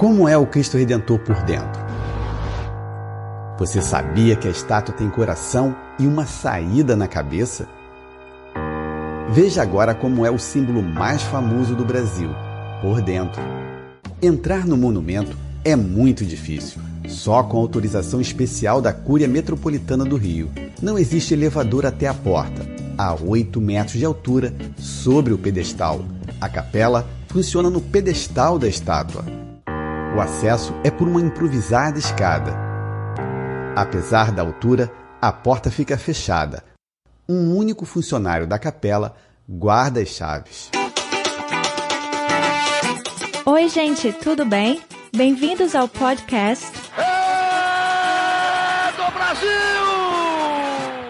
Como é o Cristo Redentor por dentro? Você sabia que a estátua tem coração e uma saída na cabeça? Veja agora como é o símbolo mais famoso do Brasil, por dentro. Entrar no monumento é muito difícil, só com autorização especial da Cúria Metropolitana do Rio. Não existe elevador até a porta, a 8 metros de altura, sobre o pedestal. A capela funciona no pedestal da estátua. O acesso é por uma improvisada escada. Apesar da altura, a porta fica fechada. Um único funcionário da capela guarda as chaves. Oi, gente, tudo bem? Bem-vindos ao podcast É do Brasil!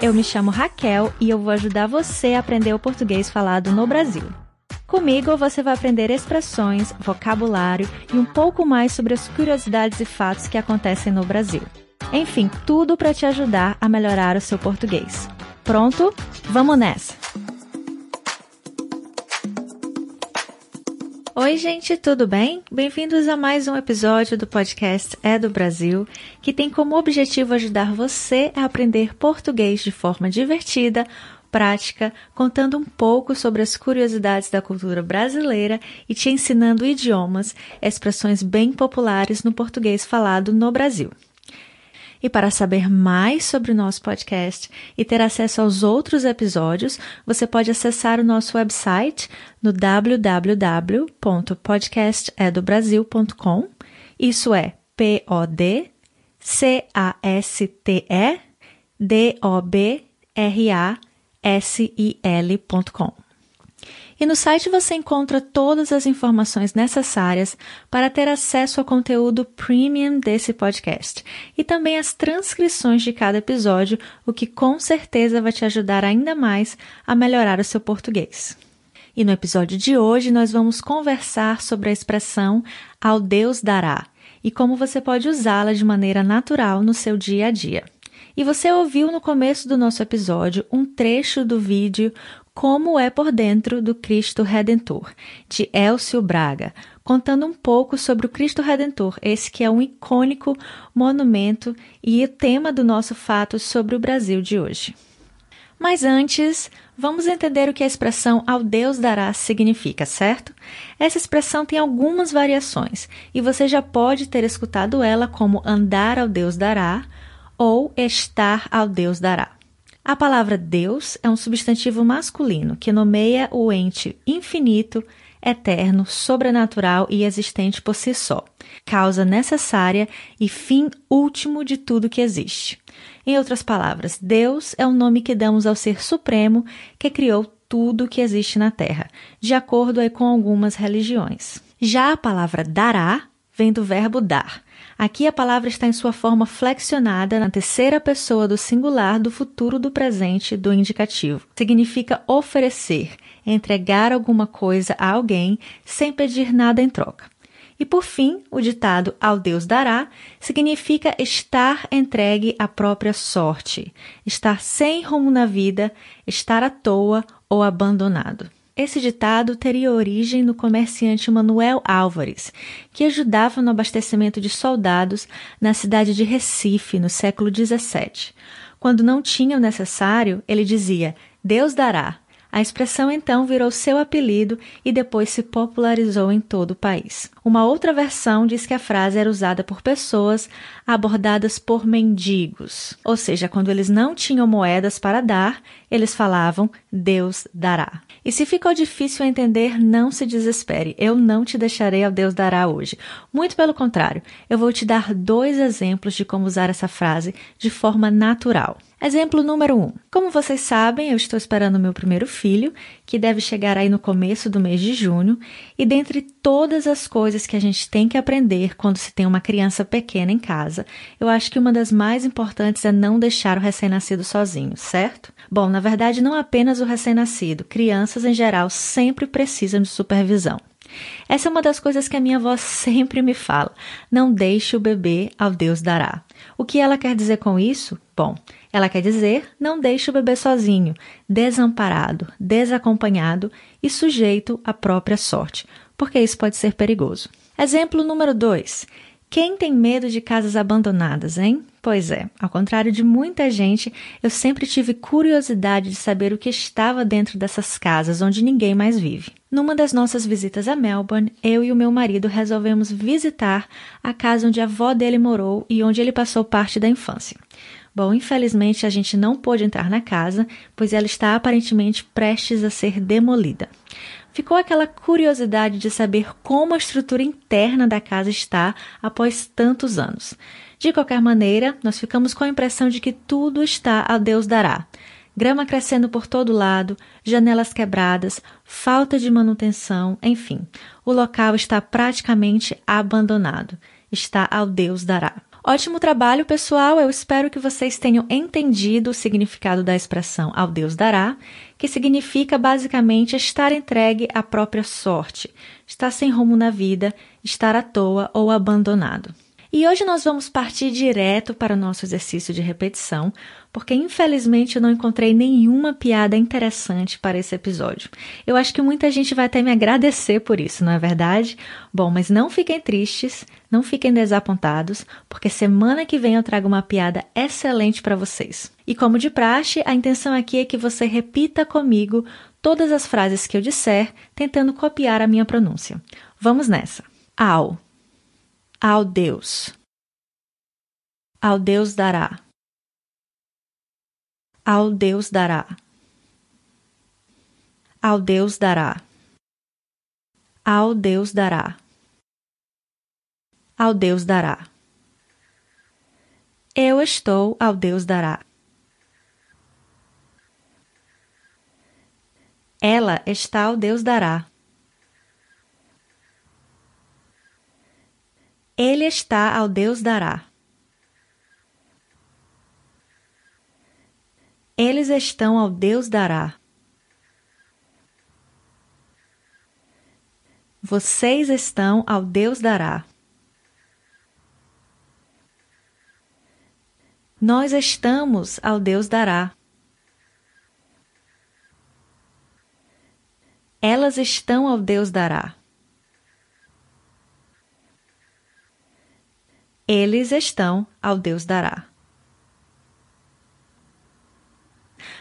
Eu me chamo Raquel e eu vou ajudar você a aprender o português falado no Brasil. Comigo você vai aprender expressões, vocabulário e um pouco mais sobre as curiosidades e fatos que acontecem no Brasil. Enfim, tudo para te ajudar a melhorar o seu português. Pronto? Vamos nessa! Oi, gente, tudo bem? Bem-vindos a mais um episódio do podcast É do Brasil, que tem como objetivo ajudar você a aprender português de forma divertida, prática, contando um pouco sobre as curiosidades da cultura brasileira e te ensinando idiomas, expressões bem populares no português falado no Brasil. E para saber mais sobre o nosso podcast e ter acesso aos outros episódios, você pode acessar o nosso website no www.podcastedobrasil.com. Isso é P O D C A S T E D O B R A S I L.com. E no site você encontra todas as informações necessárias para ter acesso ao conteúdo premium desse podcast e também as transcrições de cada episódio, o que com certeza vai te ajudar ainda mais a melhorar o seu português. E no episódio de hoje nós vamos conversar sobre a expressão ao Deus dará e como você pode usá-la de maneira natural no seu dia a dia. E você ouviu no começo do nosso episódio um trecho do vídeo Como é por dentro do Cristo Redentor, de Elcio Braga, contando um pouco sobre o Cristo Redentor, esse que é um icônico monumento e o tema do nosso fato sobre o Brasil de hoje. Mas antes, vamos entender o que a expressão ao Deus dará significa, certo? Essa expressão tem algumas variações e você já pode ter escutado ela como andar ao Deus dará ou estar ao Deus dará. A palavra Deus é um substantivo masculino que nomeia o ente infinito, eterno, sobrenatural e existente por si só, causa necessária e fim último de tudo que existe. Em outras palavras, Deus é o nome que damos ao ser supremo que criou tudo que existe na Terra, de acordo com algumas religiões. Já a palavra dará vem do verbo dar. Aqui a palavra está em sua forma flexionada na terceira pessoa do singular do futuro do presente do indicativo. Significa oferecer, entregar alguma coisa a alguém sem pedir nada em troca. E por fim, o ditado ao Deus dará significa estar entregue à própria sorte, estar sem rumo na vida, estar à toa ou abandonado. Esse ditado teria origem no comerciante Manuel Álvares, que ajudava no abastecimento de soldados na cidade de Recife no século XVII. Quando não tinha o necessário, ele dizia: Deus dará. A expressão então virou seu apelido e depois se popularizou em todo o país. Uma outra versão diz que a frase era usada por pessoas abordadas por mendigos, ou seja, quando eles não tinham moedas para dar, eles falavam Deus dará. E se ficou difícil entender, não se desespere. Eu não te deixarei ao Deus dará hoje. Muito pelo contrário, eu vou te dar dois exemplos de como usar essa frase de forma natural. Exemplo número 1. Um. Como vocês sabem, eu estou esperando meu primeiro filho, que deve chegar aí no começo do mês de junho, e dentre todas as coisas que a gente tem que aprender quando se tem uma criança pequena em casa, eu acho que uma das mais importantes é não deixar o recém-nascido sozinho, certo? Bom, na verdade, não apenas o recém-nascido, crianças em geral sempre precisam de supervisão. Essa é uma das coisas que a minha avó sempre me fala. Não deixe o bebê ao Deus dará. O que ela quer dizer com isso? Bom, ela quer dizer não deixe o bebê sozinho, desamparado, desacompanhado e sujeito à própria sorte, porque isso pode ser perigoso. Exemplo número 2. Quem tem medo de casas abandonadas, hein? Pois é, ao contrário de muita gente, eu sempre tive curiosidade de saber o que estava dentro dessas casas onde ninguém mais vive. Numa das nossas visitas a Melbourne, eu e o meu marido resolvemos visitar a casa onde a avó dele morou e onde ele passou parte da infância. Bom, infelizmente a gente não pôde entrar na casa, pois ela está aparentemente prestes a ser demolida. Ficou aquela curiosidade de saber como a estrutura interna da casa está após tantos anos. De qualquer maneira, nós ficamos com a impressão de que tudo está a Deus dará. Grama crescendo por todo lado, janelas quebradas, falta de manutenção, enfim, o local está praticamente abandonado. Está ao Deus dará. Ótimo trabalho, pessoal. Eu espero que vocês tenham entendido o significado da expressão ao Deus dará, que significa basicamente estar entregue à própria sorte, estar sem rumo na vida, estar à toa ou abandonado. E hoje nós vamos partir direto para o nosso exercício de repetição, porque infelizmente eu não encontrei nenhuma piada interessante para esse episódio. Eu acho que muita gente vai até me agradecer por isso, não é verdade? Bom, mas não fiquem tristes, não fiquem desapontados, porque semana que vem eu trago uma piada excelente para vocês. E como de praxe, a intenção aqui é que você repita comigo todas as frases que eu disser, tentando copiar a minha pronúncia. Vamos nessa. Ao ao Deus. Ao Deus dará. Ao Deus dará. Ao Deus dará. Ao Deus dará. Ao Deus dará. Eu estou ao Deus dará. Ela está ao Deus dará. Ele está ao Deus dará. Eles estão ao Deus dará. Vocês estão ao Deus dará. Nós estamos ao Deus dará. Elas estão ao Deus dará. Eles estão ao Deus dará.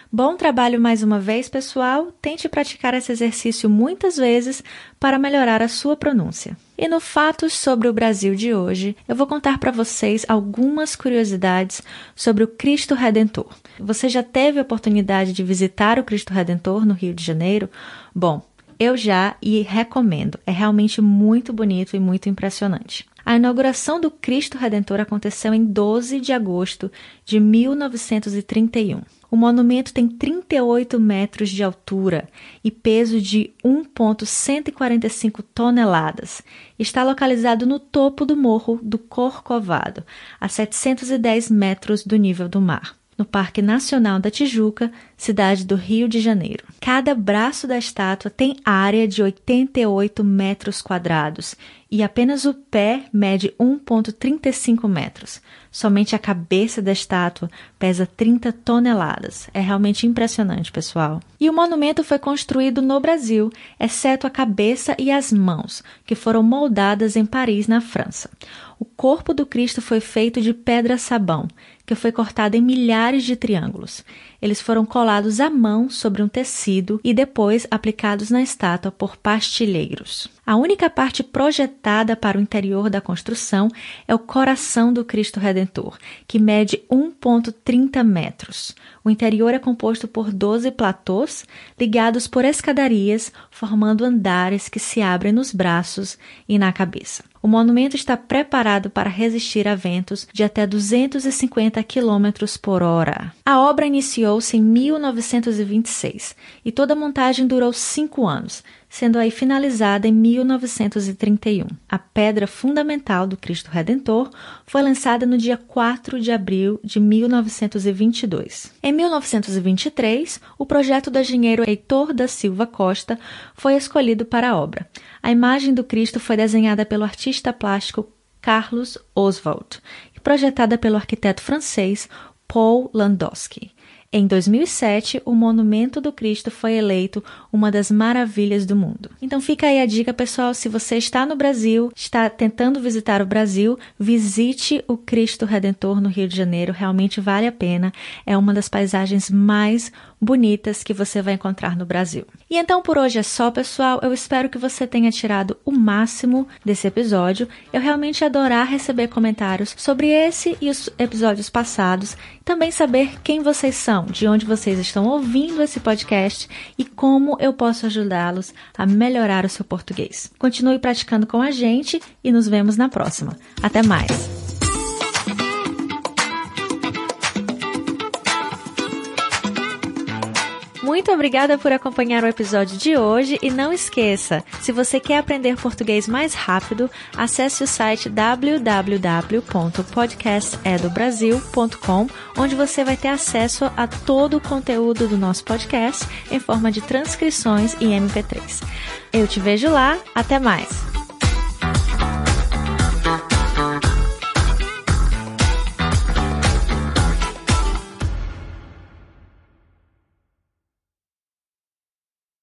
Bom trabalho mais uma vez, pessoal. Tente praticar esse exercício muitas vezes para melhorar a sua pronúncia. E no Fatos sobre o Brasil de hoje, eu vou contar para vocês algumas curiosidades sobre o Cristo Redentor. Você já teve a oportunidade de visitar o Cristo Redentor no Rio de Janeiro? Bom, eu já e recomendo. É realmente muito bonito e muito impressionante. A inauguração do Cristo Redentor aconteceu em 12 de agosto de 1931. O monumento tem 38 metros de altura e peso de 1,145 toneladas. Está localizado no topo do Morro do Corcovado, a 710 metros do nível do mar no Parque Nacional da Tijuca, cidade do Rio de Janeiro. Cada braço da estátua tem área de 88 metros quadrados e apenas o pé mede 1,35 metros. Somente a cabeça da estátua pesa 30 toneladas. É realmente impressionante, pessoal. E o monumento foi construído no Brasil, exceto a cabeça e as mãos, que foram moldadas em Paris, na França. O corpo do Cristo foi feito de pedra-sabão, que foi cortada em milhares de triângulos. Eles foram colados à mão sobre um tecido e depois aplicados na estátua por pastilheiros. A única parte projetada para o interior da construção é o coração do Cristo Redentor, que mede 1,30 metros. O interior é composto por 12 platôs ligados por escadarias, formando andares que se abrem nos braços e na cabeça. O monumento está preparado para resistir a ventos de até 250 km por hora. A obra iniciou-se em 1926 e toda a montagem durou cinco anos, sendo aí finalizada em 1931. A pedra fundamental do Cristo Redentor foi lançada no dia 4 de abril de 1922. Em 1923, o projeto do engenheiro Heitor da Silva Costa foi escolhido para a obra. A imagem do Cristo foi desenhada pelo artista plástico Carlos Oswald e projetada pelo arquiteto francês Paul Landowski. Em 2007, o Monumento do Cristo foi eleito uma das maravilhas do mundo. Então fica aí a dica, pessoal, se você está no Brasil, está tentando visitar o Brasil, visite o Cristo Redentor no Rio de Janeiro, realmente vale a pena. É uma das paisagens mais bonitas que você vai encontrar no Brasil. E então por hoje é só, pessoal. Eu espero que você tenha tirado o máximo desse episódio. Eu realmente adorar receber comentários sobre esse e os episódios passados. Também saber quem vocês são, de onde vocês estão ouvindo esse podcast e como eu posso ajudá-los a melhorar o seu português. Continue praticando com a gente e nos vemos na próxima. Até mais! Muito obrigada por acompanhar o episódio de hoje e não esqueça, se você quer aprender português mais rápido, acesse o site www.podcastedobrasil.com, onde você vai ter acesso a todo o conteúdo do nosso podcast em forma de transcrições e MP3. Eu te vejo lá, até mais!